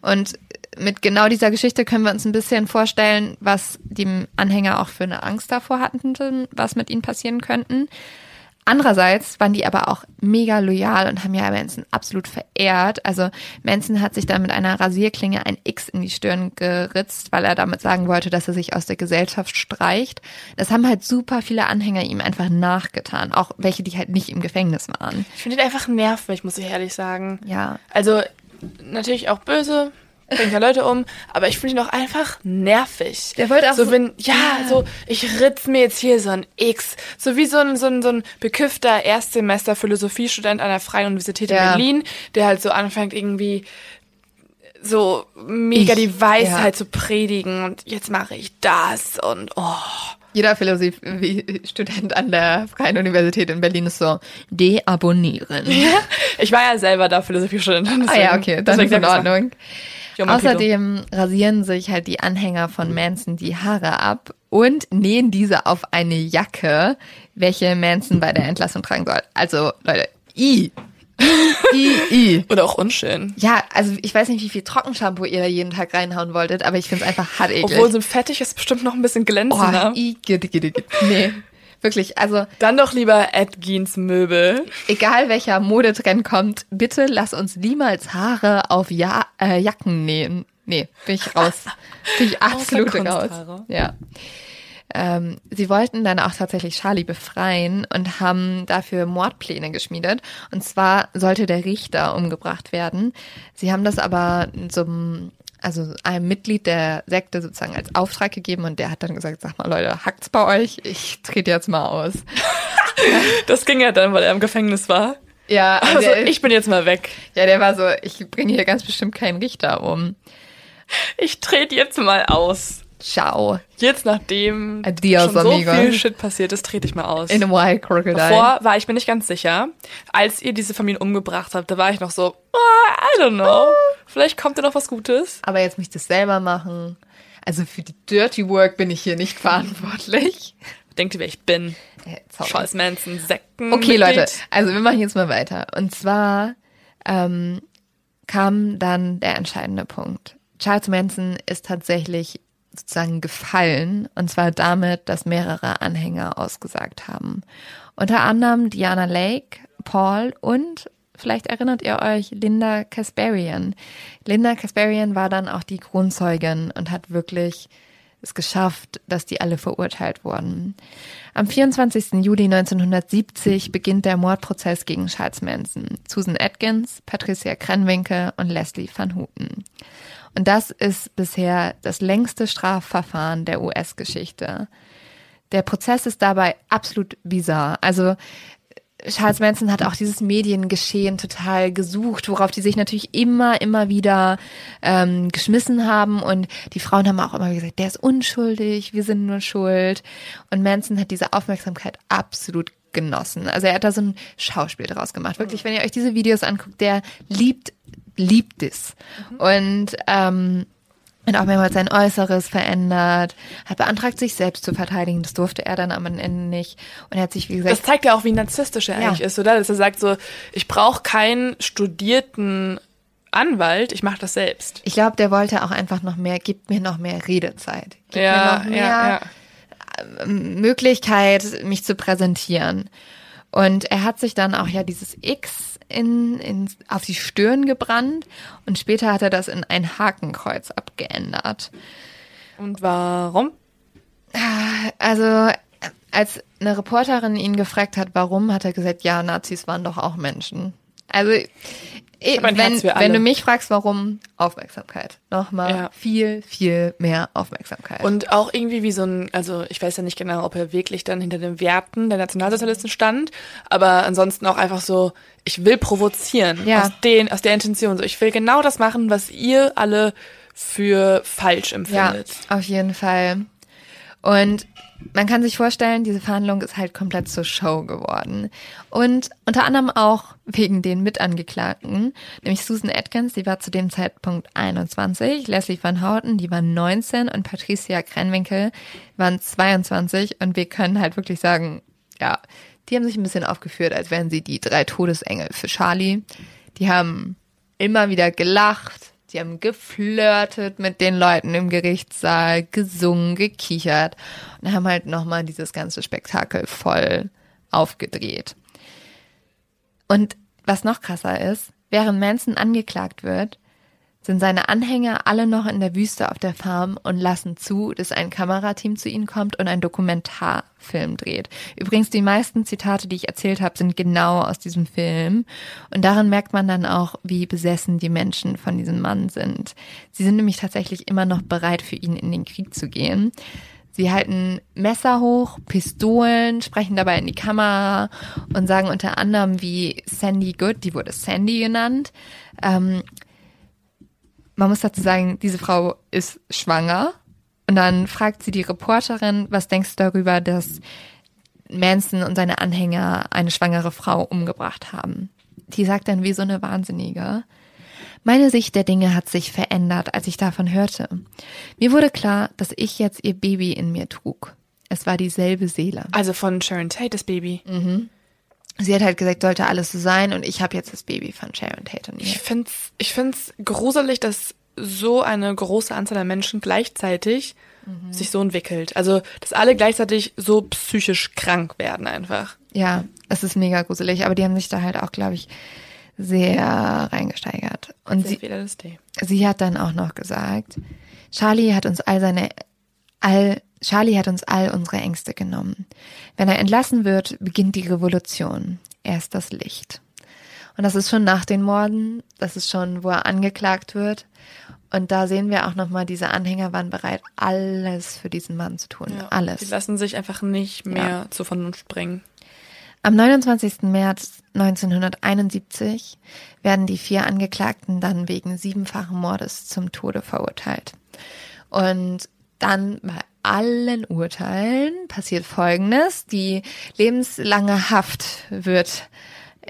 Und mit genau dieser Geschichte können wir uns ein bisschen vorstellen, was die Anhänger auch für eine Angst davor hatten, was mit ihnen passieren könnten. Andererseits waren die aber auch mega loyal und haben ja Manson absolut verehrt. Also Manson hat sich dann mit einer Rasierklinge ein X in die Stirn geritzt, weil er damit sagen wollte, dass er sich aus der Gesellschaft streicht. Das haben halt super viele Anhänger ihm einfach nachgetan. Auch welche, die halt nicht im Gefängnis waren. Ich finde ihn einfach nervig, muss ich ehrlich sagen. Ja. Also natürlich auch böse, bringt ja Leute um, aber ich finde ihn auch einfach nervig. Der wollte auch so, wenn, ja, ja, so, ich ritz mir jetzt hier so ein X, so wie so ein, so ein, so ein beküffter Erstsemester Philosophiestudent an der Freien Universität in ja. Berlin, der halt so anfängt irgendwie so mega ich, die Weisheit ja. zu predigen und jetzt mache ich das und oh. Jeder Philosophie-Student an der Freien Universität in Berlin ist so, deabonnieren. Ja, *laughs* ich war ja selber da Philosophiestudent. Ah ja, okay, dann ist in Ordnung. Außerdem rasieren sich halt die Anhänger von Manson die Haare ab und nähen diese auf eine Jacke, welche Manson bei der Entlassung tragen soll. Also, Leute, i. I, I. *laughs* Oder auch unschön. Ja, also ich weiß nicht, wie viel Trockenshampoo ihr da jeden Tag reinhauen wolltet, aber ich finde es einfach hart eklig. Obwohl so ein Fettig ist bestimmt noch ein bisschen glänzender. Oh, I, gitte, gitte, gitte. Nee. Wirklich, also. Dann doch lieber Edgins Möbel. Egal welcher Modetrend kommt, bitte lass uns niemals Haare auf ja äh, Jacken nähen. Nee, bin ich raus. *laughs* bin ich absolut raus. Ja. Ähm, sie wollten dann auch tatsächlich Charlie befreien und haben dafür Mordpläne geschmiedet. Und zwar sollte der Richter umgebracht werden. Sie haben das aber so also einem Mitglied der Sekte sozusagen als Auftrag gegeben und der hat dann gesagt, sag mal Leute, hackt's bei euch? Ich trete jetzt mal aus. *laughs* das ging ja dann, weil er im Gefängnis war. Ja, also der, ich bin jetzt mal weg. Ja, der war so, ich bringe hier ganz bestimmt keinen Richter um. Ich trete jetzt mal aus. Ciao. Jetzt, nachdem Adios, schon so amigos. viel Shit passiert ist, trete ich mal aus. In a wild crocodile. Davor war ich mir nicht ganz sicher. Als ihr diese Familien umgebracht habt, da war ich noch so, oh, I don't know. Vielleicht kommt da noch was Gutes. Aber jetzt möchte ich das selber machen. Also für die Dirty Work bin ich hier nicht verantwortlich. Denkt ihr, wer ich bin? Äh, Charles Manson, Sekten. Okay, Leute, also wir machen jetzt mal weiter. Und zwar ähm, kam dann der entscheidende Punkt. Charles Manson ist tatsächlich sozusagen gefallen, und zwar damit, dass mehrere Anhänger ausgesagt haben. Unter anderem Diana Lake, Paul und vielleicht erinnert ihr euch Linda Kasparian. Linda Kasparian war dann auch die Kronzeugin und hat wirklich es geschafft, dass die alle verurteilt wurden. Am 24. Juli 1970 beginnt der Mordprozess gegen Charles Manson, Susan Atkins, Patricia Krenwinkel und Leslie Van Houten. Und das ist bisher das längste Strafverfahren der US-Geschichte. Der Prozess ist dabei absolut bizarr. Also Charles Manson hat auch dieses Mediengeschehen total gesucht, worauf die sich natürlich immer, immer wieder ähm, geschmissen haben. Und die Frauen haben auch immer gesagt, der ist unschuldig, wir sind nur schuld. Und Manson hat diese Aufmerksamkeit absolut genossen. Also er hat da so ein Schauspiel draus gemacht. Wirklich, wenn ihr euch diese Videos anguckt, der liebt, liebt es. Mhm. Und ähm, und auch mehrmals sein Äußeres verändert, hat beantragt, sich selbst zu verteidigen. Das durfte er dann am Ende nicht. Und er hat sich, wie gesagt. Das zeigt ja auch, wie narzisstisch er ja. eigentlich ist, oder? Dass er sagt so, ich brauche keinen studierten Anwalt, ich mache das selbst. Ich glaube, der wollte auch einfach noch mehr, gibt mir noch mehr Redezeit. Gibt ja, mir noch mehr ja, ja. Möglichkeit, mich zu präsentieren. Und er hat sich dann auch ja dieses X in, in, auf die Stirn gebrannt und später hat er das in ein Hakenkreuz abgeändert. Und warum? Also, als eine Reporterin ihn gefragt hat, warum, hat er gesagt, ja, Nazis waren doch auch Menschen. Also wenn, wenn du mich fragst, warum, Aufmerksamkeit. Nochmal ja. viel, viel mehr Aufmerksamkeit. Und auch irgendwie wie so ein, also ich weiß ja nicht genau, ob er wirklich dann hinter den Werten der Nationalsozialisten stand, aber ansonsten auch einfach so, ich will provozieren ja. aus, den, aus der Intention. So, ich will genau das machen, was ihr alle für falsch empfindet. Ja, auf jeden Fall. Und man kann sich vorstellen, diese Verhandlung ist halt komplett zur Show geworden. Und unter anderem auch wegen den Mitangeklagten, nämlich Susan Atkins, die war zu dem Zeitpunkt 21, Leslie Van Houten, die war 19 und Patricia Krenwinkel waren 22 und wir können halt wirklich sagen, ja, die haben sich ein bisschen aufgeführt, als wären sie die drei Todesengel für Charlie. Die haben immer wieder gelacht, die haben geflirtet mit den Leuten im Gerichtssaal, gesungen, gekichert und haben halt nochmal dieses ganze Spektakel voll aufgedreht. Und was noch krasser ist, während Manson angeklagt wird, sind seine Anhänger alle noch in der Wüste auf der Farm und lassen zu, dass ein Kamerateam zu ihnen kommt und ein Dokumentarfilm dreht. Übrigens, die meisten Zitate, die ich erzählt habe, sind genau aus diesem Film. Und darin merkt man dann auch, wie besessen die Menschen von diesem Mann sind. Sie sind nämlich tatsächlich immer noch bereit, für ihn in den Krieg zu gehen. Sie halten Messer hoch, Pistolen, sprechen dabei in die Kamera und sagen unter anderem wie Sandy Good, die wurde Sandy genannt, ähm, man muss dazu sagen, diese Frau ist schwanger. Und dann fragt sie die Reporterin, was denkst du darüber, dass Manson und seine Anhänger eine schwangere Frau umgebracht haben? Die sagt dann wie so eine Wahnsinnige. Meine Sicht der Dinge hat sich verändert, als ich davon hörte. Mir wurde klar, dass ich jetzt ihr Baby in mir trug. Es war dieselbe Seele. Also von Sharon Tate, das Baby. Mhm sie hat halt gesagt, sollte alles so sein und ich habe jetzt das Baby von Sharon Tate und Ich find's, ich find's gruselig, dass so eine große Anzahl an Menschen gleichzeitig mhm. sich so entwickelt. Also, dass alle gleichzeitig so psychisch krank werden einfach. Ja, es ist mega gruselig, aber die haben sich da halt auch, glaube ich, sehr reingesteigert. Und sie, sie hat dann auch noch gesagt, Charlie hat uns all seine, all Charlie hat uns all unsere Ängste genommen. Wenn er entlassen wird, beginnt die Revolution. Er ist das Licht. Und das ist schon nach den Morden, das ist schon, wo er angeklagt wird. Und da sehen wir auch nochmal, diese Anhänger waren bereit, alles für diesen Mann zu tun. Ja, alles. Die lassen sich einfach nicht mehr ja. zur Vernunft bringen. Am 29. März 1971 werden die vier Angeklagten dann wegen siebenfachen Mordes zum Tode verurteilt. Und dann bei allen Urteilen passiert Folgendes. Die lebenslange Haft wird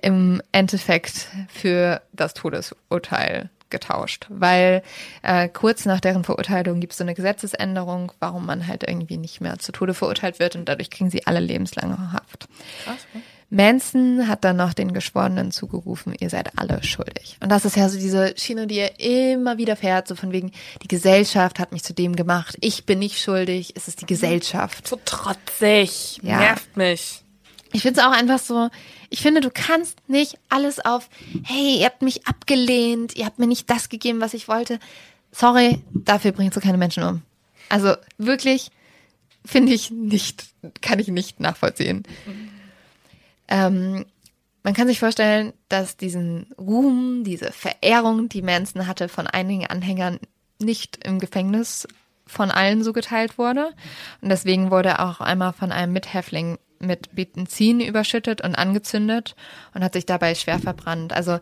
im Endeffekt für das Todesurteil getauscht, weil äh, kurz nach deren Verurteilung gibt es so eine Gesetzesänderung, warum man halt irgendwie nicht mehr zu Tode verurteilt wird und dadurch kriegen sie alle lebenslange Haft. Krass, okay. Manson hat dann noch den Geschworenen zugerufen, ihr seid alle schuldig. Und das ist ja so diese Schiene, die er immer wieder fährt, so von wegen, die Gesellschaft hat mich zu dem gemacht, ich bin nicht schuldig, es ist die Gesellschaft. So trotzig, ja. nervt mich. Ich finde es auch einfach so, ich finde, du kannst nicht alles auf, hey, ihr habt mich abgelehnt, ihr habt mir nicht das gegeben, was ich wollte. Sorry, dafür bringst du keine Menschen um. Also wirklich finde ich nicht, kann ich nicht nachvollziehen. Ähm, man kann sich vorstellen, dass diesen Ruhm, diese Verehrung, die Manson hatte, von einigen Anhängern nicht im Gefängnis von allen so geteilt wurde. Und deswegen wurde er auch einmal von einem Mithäftling mit Benzin überschüttet und angezündet und hat sich dabei schwer verbrannt. Also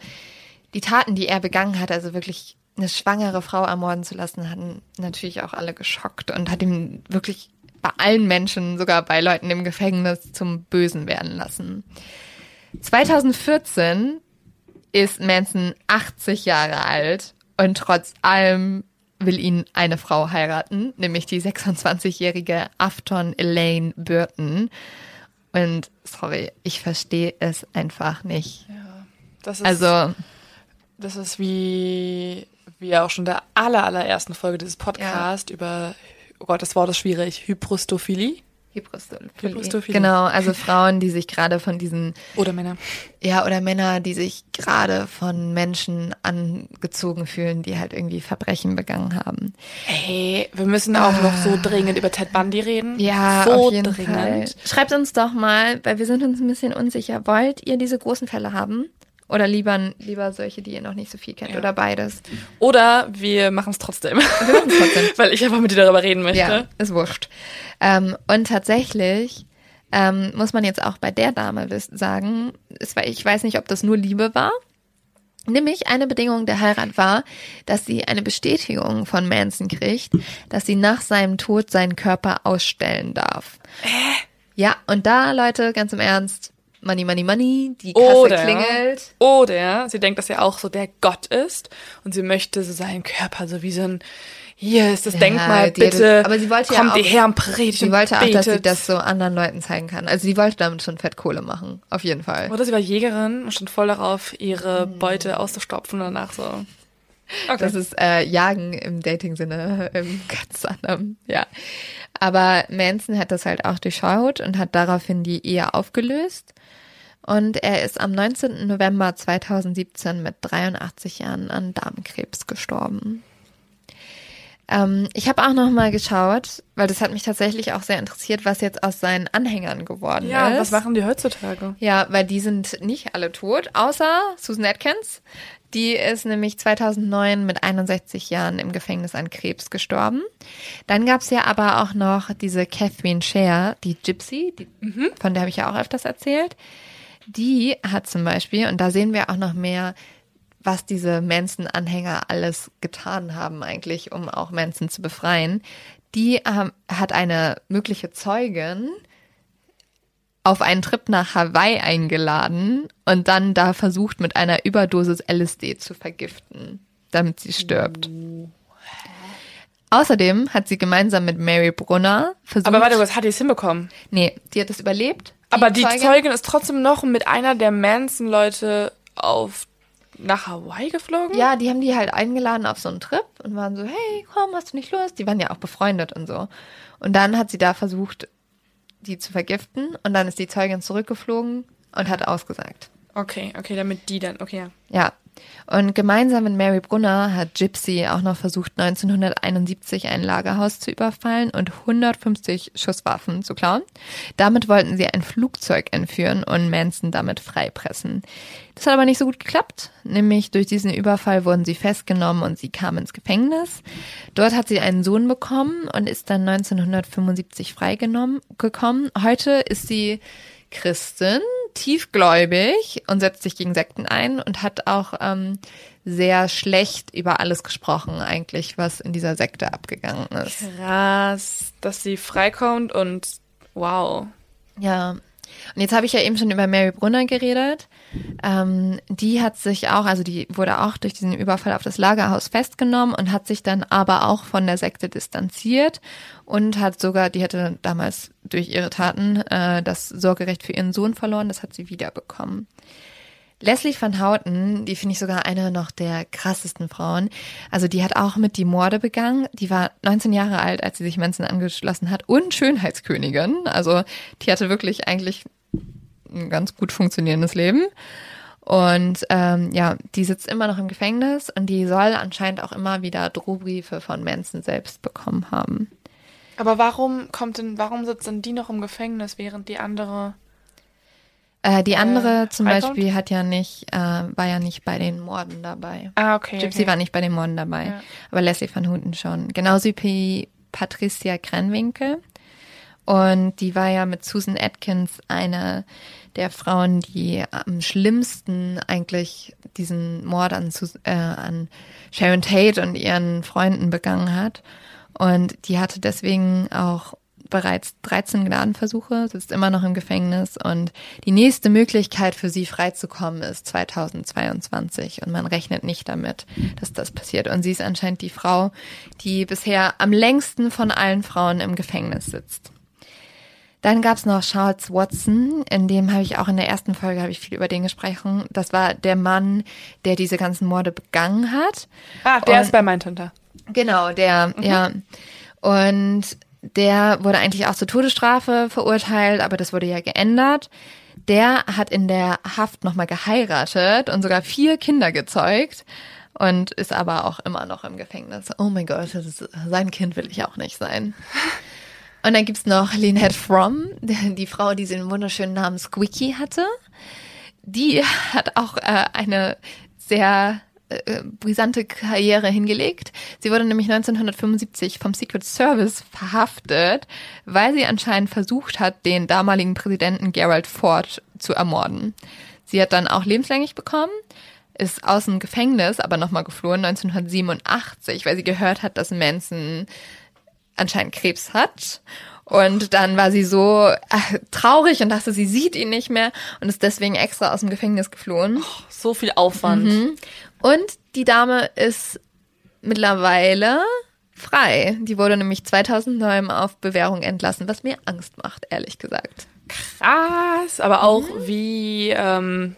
die Taten, die er begangen hat, also wirklich eine schwangere Frau ermorden zu lassen, hatten natürlich auch alle geschockt und hat ihn wirklich bei allen Menschen, sogar bei Leuten im Gefängnis, zum Bösen werden lassen. 2014 ist Manson 80 Jahre alt und trotz allem will ihn eine Frau heiraten, nämlich die 26-jährige Afton Elaine Burton. Und sorry, ich verstehe es einfach nicht. Ja, das ist, Also, das ist wie wir auch schon in der aller, allerersten Folge dieses Podcasts über, oh Gott, das Wort ist schwierig, Hybrostophilie Hybrostophilie. Hybrostophilie. Genau, also Frauen, die sich gerade von diesen, oder Männer. ja, oder Männer, die sich gerade von Menschen angezogen fühlen, die halt irgendwie Verbrechen begangen haben. Hey, wir müssen auch noch so dringend über Ted Bundy reden. Ah. Ja, so auf jeden dringend. Fall. Schreibt uns doch mal, weil wir sind uns ein bisschen unsicher. Wollt ihr diese großen Fälle haben? Oder lieber, lieber solche, die ihr noch nicht so viel kennt? Ja. Oder beides? Oder wir machen es trotzdem. Wir machen es trotzdem. *laughs* Weil ich einfach mit dir darüber reden möchte. Ja, ist wurscht. Ähm, und tatsächlich ähm, muss man jetzt auch bei der Dame sagen, es war, ich weiß nicht, ob das nur Liebe war. Nämlich eine Bedingung der Heirat war, dass sie eine Bestätigung von Manson kriegt, dass sie nach seinem Tod seinen Körper ausstellen darf. Ja, und da, Leute, ganz im Ernst, Money, Money, Money, die Kasse Oder, klingelt. oder sie denkt, dass er auch so der Gott ist und sie möchte so seinen Körper so wie so ein, hier ist das Ja, Denkmal, bitte, aber sie wollte ja kommt auch- die her und predigt Sie wollte auch, betet. dass sie das so anderen Leuten zeigen kann. Also sie wollte damit schon Fettkohle machen, auf jeden Fall. Oder sie war Jägerin und stand voll darauf, ihre Beute auszustopfen und danach so. Okay. Das ist äh, Jagen im Dating-Sinne, *laughs* im ganz anderen, ja. Aber Manson hat das halt auch durchschaut und hat daraufhin die Ehe aufgelöst. Und er ist am 19. November 2017 mit 83 Jahren an Darmkrebs gestorben. Ähm, ich habe auch noch mal geschaut, weil das hat mich tatsächlich auch sehr interessiert, was jetzt aus seinen Anhängern geworden ja, ist. was machen die heutzutage? Ja, weil die sind nicht alle tot, außer Susan Atkins. Die ist nämlich 2009 mit 61 Jahren im Gefängnis an Krebs gestorben. Dann gab's ja aber auch noch diese Catherine Scher, die Gypsy, die, von der habe ich ja auch öfters erzählt. Die hat zum Beispiel, und da sehen wir auch noch mehr, was diese Manson-Anhänger alles getan haben eigentlich, um auch Manson zu befreien. Die ähm, hat eine mögliche Zeugin auf einen Trip nach Hawaii eingeladen und dann da versucht, mit einer Überdosis LSD zu vergiften, damit sie stirbt. Außerdem hat sie gemeinsam mit Mary Brunner versucht. Aber warte, was hat die es hinbekommen? nee, die hat es überlebt. Aber die Zeugin. Zeugin ist trotzdem noch mit einer der Manson-Leute auf nach Hawaii geflogen? Ja, die haben die halt eingeladen auf so einen Trip und waren so, hey, komm, hast du nicht Lust? Die waren ja auch befreundet und so. Und dann hat sie da versucht, die zu vergiften und dann ist die Zeugin zurückgeflogen und hat ausgesagt. Okay, okay, damit die dann, okay, ja. Ja. Und gemeinsam mit Mary Brunner hat Gypsy auch noch versucht, 1971 ein Lagerhaus zu überfallen und 150 Schusswaffen zu klauen. Damit wollten sie ein Flugzeug entführen und Manson damit freipressen. Das hat aber nicht so gut geklappt. Nämlich durch diesen Überfall wurden sie festgenommen und sie kam ins Gefängnis. Dort hat sie einen Sohn bekommen und ist dann 1975 freigenommen gekommen. Heute ist sie Christin, tiefgläubig und setzt sich gegen Sekten ein und hat auch ähm, sehr schlecht über alles gesprochen, eigentlich, was in dieser Sekte abgegangen ist. Krass, dass sie freikommt und wow. Ja. Und jetzt habe ich ja eben schon über Mary Brunner geredet. Ähm, die hat sich auch, also die wurde auch durch diesen Überfall auf das Lagerhaus festgenommen und hat sich dann aber auch von der Sekte distanziert und hat sogar, die hatte damals durch ihre Taten äh, das Sorgerecht für ihren Sohn verloren, das hat sie wiederbekommen. Leslie Van Houten, die finde ich sogar eine noch der krassesten Frauen. Also die hat auch mit die Morde begangen. Die war 19 Jahre alt, als sie sich Manson angeschlossen hat und Schönheitskönigin. Also die hatte wirklich eigentlich ein ganz gut funktionierendes Leben. Und ähm, ja, die sitzt immer noch im Gefängnis und die soll anscheinend auch immer wieder Drohbriefe von Manson selbst bekommen haben. Aber warum kommt denn, warum sitzt denn die noch im Gefängnis, während die andere Äh, die andere zum freikommt? Beispiel hat ja nicht, äh, war ja nicht bei den Morden dabei. Ah, okay. Gypsy okay. war nicht bei den Morden dabei, Ja. aber Leslie van Houten schon. Genauso wie Patricia Krenwinkel. Und die war ja mit Susan Atkins eine der Frauen, die am schlimmsten eigentlich diesen Mord an, äh, an Sharon Tate und ihren Freunden begangen hat. Und die hatte deswegen auch bereits 13 Gnadenversuche, sitzt immer noch im Gefängnis und die nächste Möglichkeit für sie freizukommen ist 2022 und man rechnet nicht damit, dass das passiert. Und sie ist anscheinend die Frau, die bisher am längsten von allen Frauen im Gefängnis sitzt. Dann gab's noch Charles Watson, in dem habe ich auch in der ersten Folge habe ich viel über den gesprochen. Das war der Mann, der diese ganzen Morde begangen hat. Ah, der Und- ist bei Mindhunter. Genau, der, ja. Und der wurde eigentlich auch zur Todesstrafe verurteilt, aber das wurde ja geändert. Der hat in der Haft nochmal geheiratet und sogar vier Kinder gezeugt und ist aber auch immer noch im Gefängnis. Oh mein Gott, ist, sein Kind will ich auch nicht sein. Und dann gibt's noch Lynette Fromm, *laughs* die Frau, die den wunderschönen Namen Squeaky hatte. Die hat auch äh, eine sehr äh, brisante Karriere hingelegt. Sie wurde nämlich 1975 vom Secret Service verhaftet, weil sie anscheinend versucht hat, den damaligen Präsidenten Gerald Ford zu ermorden. Sie hat dann auch lebenslänglich bekommen, ist aus dem Gefängnis aber nochmal geflohen 1987, weil sie gehört hat, dass Manson anscheinend Krebs hat. Und dann war sie so äh, traurig und dachte, sie sieht ihn nicht mehr und ist deswegen extra aus dem Gefängnis geflohen. So viel Aufwand. Mhm. Und die Dame ist mittlerweile frei. Die wurde nämlich 2009 auf Bewährung entlassen, was mir Angst macht, ehrlich gesagt. Krass, aber auch wie ähm,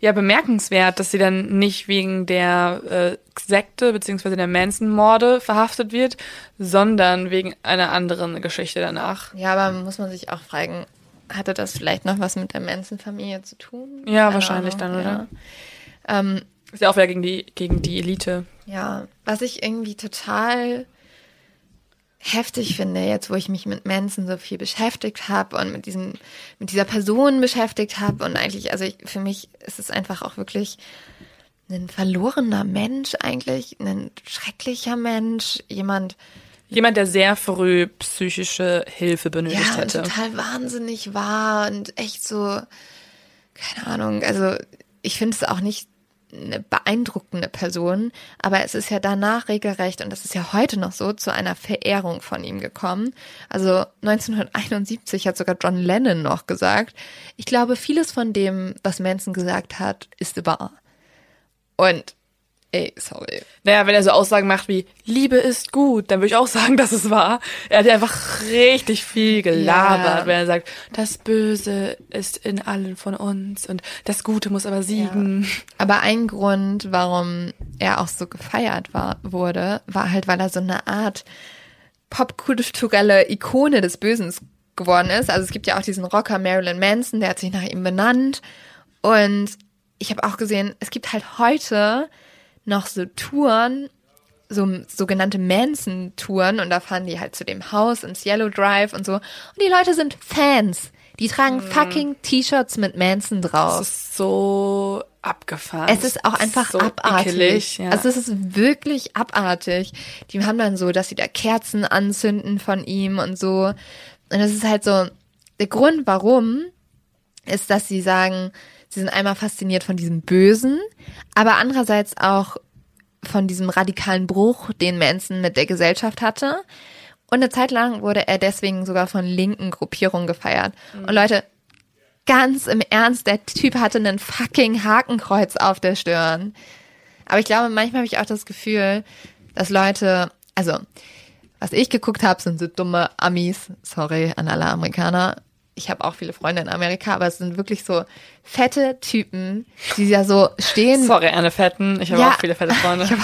ja bemerkenswert, dass sie dann nicht wegen der äh, Sekte beziehungsweise der Manson-Morde verhaftet wird, sondern wegen einer anderen Geschichte danach. Ja, aber muss man sich auch fragen, hatte das vielleicht noch was mit der Manson-Familie zu tun? Ja, Keine wahrscheinlich Ahnung, dann, oder? Ja. Ähm, Ist ja auch wieder gegen die gegen die Elite. Ja, was ich irgendwie total heftig finde, jetzt wo ich mich mit Manson so viel beschäftigt habe und mit diesem, mit dieser Person beschäftigt habe und eigentlich, also ich, für mich ist es einfach auch wirklich ein verlorener Mensch eigentlich, ein schrecklicher Mensch, jemand, Jemand, der sehr früh psychische Hilfe benötigt ja, und hätte. total wahnsinnig war und echt so, keine Ahnung, also ich finde es auch nicht eine beeindruckende Person, aber es ist ja danach regelrecht, und das ist ja heute noch so, zu einer Verehrung von ihm gekommen. Also 1971 hat sogar John Lennon noch gesagt, ich glaube, vieles von dem, was Manson gesagt hat, ist wahr. Und, ey, sorry. Naja, wenn er so Aussagen macht wie Liebe ist gut, dann würde ich auch sagen, *laughs* dass es war. Er hat ja einfach richtig viel gelabert, Ja. wenn er sagt, das Böse ist in allen von uns und das Gute muss aber siegen. Aber ein Grund, warum er auch so gefeiert war, wurde, war halt, weil er so eine Art popkulturelle Ikone des Bösen geworden ist. Also es gibt ja auch diesen Rocker Marilyn Manson, der hat sich nach ihm benannt. Und ich habe auch gesehen, es gibt halt heute noch so Touren, so sogenannte Manson-Touren und da fahren die halt zu dem Haus ins Yellow Drive und so. Und die Leute sind Fans. Die tragen fucking T-Shirts mit Manson drauf. Das ist so abgefahren. Es ist auch einfach so abartig. ekelig, ja. Also es ist wirklich abartig. Die haben dann so, dass sie da Kerzen anzünden von ihm und so. Und das ist halt so, der Grund warum ist, dass sie sagen, sie sind einmal fasziniert von diesem Bösen, aber andererseits auch von diesem radikalen Bruch, den Manson mit der Gesellschaft hatte. Und eine Zeit lang wurde er deswegen sogar von linken Gruppierungen gefeiert. Und Leute, ganz im Ernst, der Typ hatte einen fucking Hakenkreuz auf der Stirn. Aber ich glaube, manchmal habe ich auch das Gefühl, dass Leute, also was ich geguckt habe, sind so dumme Amis. Sorry an alle Amerikaner. Ich habe auch viele Freunde in Amerika, aber es sind wirklich so fette Typen, die ja so stehen. Sorry, Anne Fetten. Ich habe Ja. auch viele fette Freunde. *laughs*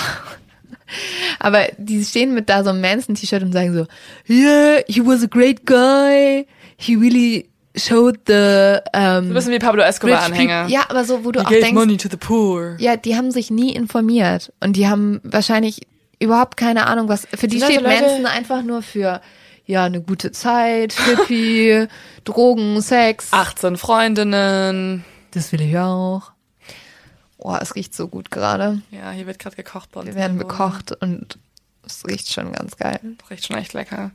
Aber die stehen mit da so einem Manson-T-Shirt und sagen so, yeah, he was a great guy. He really showed the um, Ein bisschen wie Pablo rich Escobar-Anhänger. people. Ja, aber so, wo du He auch gave denkst, money to the poor. ja, die haben sich nie informiert und die haben wahrscheinlich überhaupt keine Ahnung, was für die also steht Leute- Manson einfach nur für ja, eine gute Zeit, Hippie, *laughs* Drogen, Sex. 18 Freundinnen. Das will ich auch. Oh, es riecht so gut gerade. Ja, hier wird gerade gekocht bei uns. Wir werden bekocht und es riecht schon ganz geil. Riecht schon echt lecker.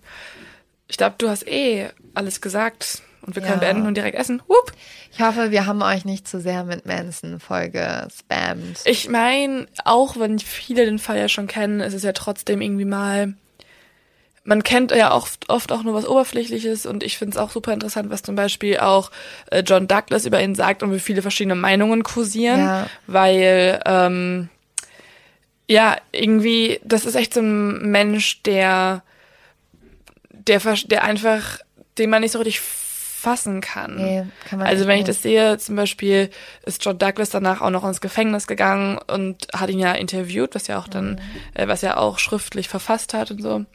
Ich glaube, du hast eh alles gesagt und wir können Ja. beenden und direkt essen. Hup. Ich hoffe, wir haben euch nicht zu sehr mit Manson Folge spammt. Ich meine, auch wenn viele den Fall ja schon kennen, ist es ja trotzdem irgendwie mal. Man kennt ja oft, oft auch nur was Oberflächliches und ich finde es auch super interessant, was zum Beispiel auch äh, John Douglas über ihn sagt und wie viele verschiedene Meinungen kursieren, Ja. weil ähm, ja irgendwie das ist echt so ein Mensch, der der der einfach den man nicht so richtig fassen kann. Nee, kann Also wenn ich das sehe, zum Beispiel ist John Douglas danach auch noch ins Gefängnis gegangen und hat ihn ja interviewt, was ja auch dann, äh, was er auch schriftlich verfasst hat und so.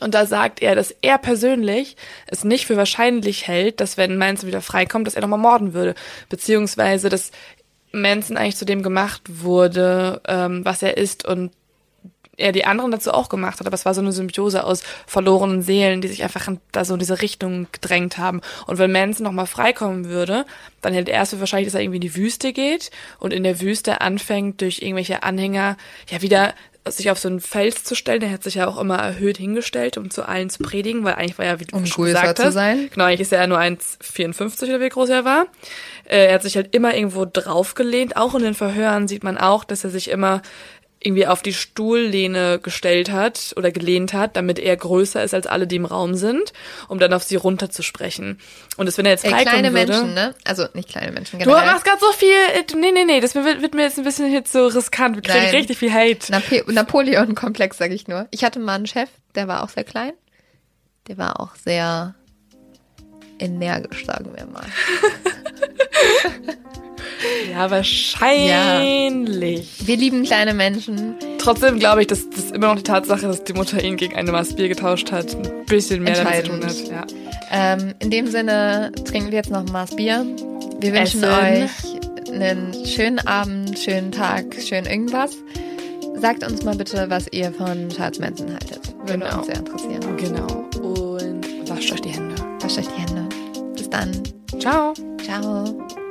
Und da sagt er, dass er persönlich es nicht für wahrscheinlich hält, dass wenn Manson wieder freikommt, dass er nochmal morden würde. Beziehungsweise, dass Manson eigentlich zu dem gemacht wurde, ähm, was er ist und er die anderen dazu auch gemacht hat, aber es war so eine Symbiose aus verlorenen Seelen, die sich einfach in, da so in diese Richtung gedrängt haben. Und wenn Manson nochmal freikommen würde, dann hält er es für wahrscheinlich, dass er irgendwie in die Wüste geht und in der Wüste anfängt, durch irgendwelche Anhänger ja wieder sich auf so einen Fels zu stellen. Er hat sich ja auch immer erhöht hingestellt, um zu allen zu predigen, weil eigentlich war er, wie du Um schon gesagt zu hast, sein. Genau, eigentlich ist er ja nur 1,54 oder wie groß er war. Äh, er hat sich halt immer irgendwo draufgelehnt. Auch in den Verhören sieht man auch, dass er sich immer irgendwie auf die Stuhllehne gestellt hat oder gelehnt hat, damit er größer ist als alle, die im Raum sind, um dann auf sie runterzusprechen. Und das, wenn er jetzt freikommen kleine würde, Menschen, ne? Also nicht kleine Menschen, Du generell. machst gerade so viel. äh, Nee, nee, nee, das wird, wird mir jetzt ein bisschen jetzt so riskant. Wir kriegen Nein. richtig viel Hate. Nape Napoleon-Komplex, sag ich nur. Ich hatte mal einen Chef, der war auch sehr klein. Der war auch sehr energisch, sagen wir mal. *laughs* Ja, wahrscheinlich. Wir lieben kleine Menschen. Trotzdem glaube ich, dass das immer noch die Tatsache, dass die Mutter ihn gegen eine Maß Bier getauscht hat, ein bisschen mehr damit zu tun hat. Ja. Ähm, in dem Sinne trinken wir jetzt noch ein Maß Bier. Wir wünschen Essen. euch einen schönen Abend, schönen Tag, schön irgendwas. Sagt uns mal bitte, was ihr von Charles Manson haltet. Würde Genau. uns sehr interessieren. Genau. Und wascht euch die Hände. Wascht euch die Hände. Bis dann. Ciao. Ciao.